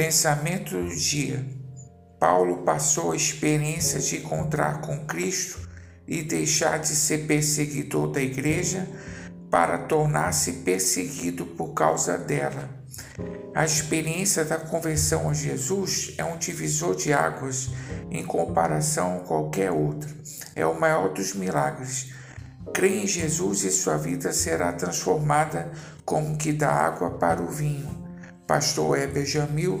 Pensamento do dia. Paulo passou a experiência de encontrar com Cristo e deixar de ser perseguidor da igreja para tornar-se perseguido por causa dela. A experiência da conversão a Jesus é um divisor de águas em comparação a qualquer outra. É o maior dos milagres. Crê em Jesus e sua vida será transformada como que da água para o vinho. Pastor Heber Jamil,